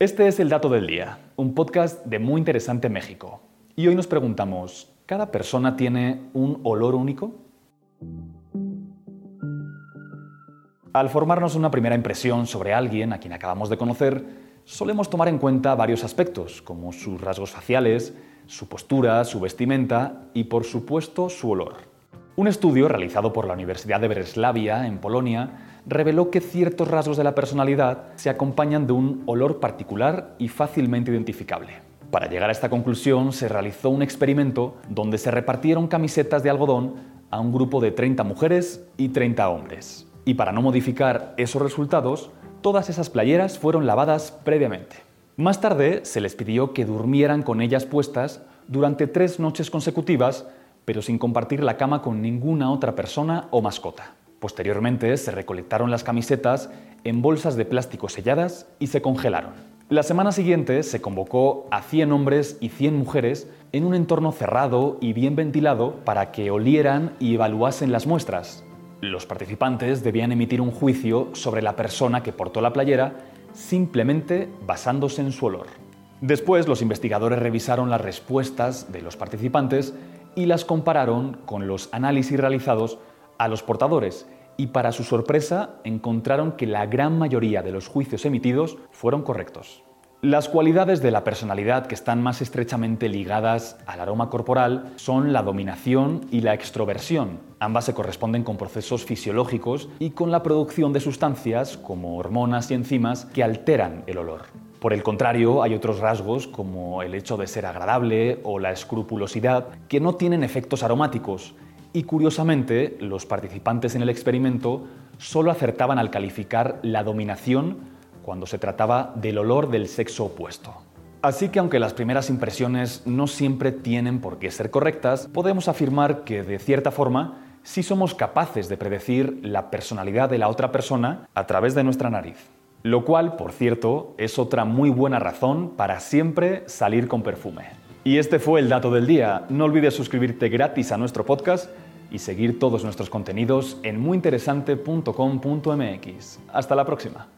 Este es el Dato del Día, un podcast de Muy Interesante México. Y hoy nos preguntamos, ¿cada persona tiene un olor único? Al formarnos una primera impresión sobre alguien a quien acabamos de conocer, solemos tomar en cuenta varios aspectos, como sus rasgos faciales, su postura, su vestimenta y, por supuesto, su olor. Un estudio realizado por la Universidad de Breslavia, en Polonia, reveló que ciertos rasgos de la personalidad se acompañan de un olor particular y fácilmente identificable. Para llegar a esta conclusión se realizó un experimento donde se repartieron camisetas de algodón a un grupo de 30 mujeres y 30 hombres. Y para no modificar esos resultados, todas esas playeras fueron lavadas previamente. Más tarde se les pidió que durmieran con ellas puestas durante tres noches consecutivas, pero sin compartir la cama con ninguna otra persona o mascota. Posteriormente se recolectaron las camisetas en bolsas de plástico selladas y se congelaron. La semana siguiente se convocó a 100 hombres y 100 mujeres en un entorno cerrado y bien ventilado para que olieran y evaluasen las muestras. Los participantes debían emitir un juicio sobre la persona que portó la playera simplemente basándose en su olor. Después los investigadores revisaron las respuestas de los participantes y las compararon con los análisis realizados a los portadores y para su sorpresa encontraron que la gran mayoría de los juicios emitidos fueron correctos. Las cualidades de la personalidad que están más estrechamente ligadas al aroma corporal son la dominación y la extroversión. Ambas se corresponden con procesos fisiológicos y con la producción de sustancias como hormonas y enzimas que alteran el olor. Por el contrario, hay otros rasgos como el hecho de ser agradable o la escrupulosidad que no tienen efectos aromáticos y curiosamente, los participantes en el experimento solo acertaban al calificar la dominación cuando se trataba del olor del sexo opuesto. Así que aunque las primeras impresiones no siempre tienen por qué ser correctas, podemos afirmar que de cierta forma sí somos capaces de predecir la personalidad de la otra persona a través de nuestra nariz. Lo cual, por cierto, es otra muy buena razón para siempre salir con perfume. Y este fue el dato del día. No olvides suscribirte gratis a nuestro podcast y seguir todos nuestros contenidos en muyinteresante.com.mx. Hasta la próxima.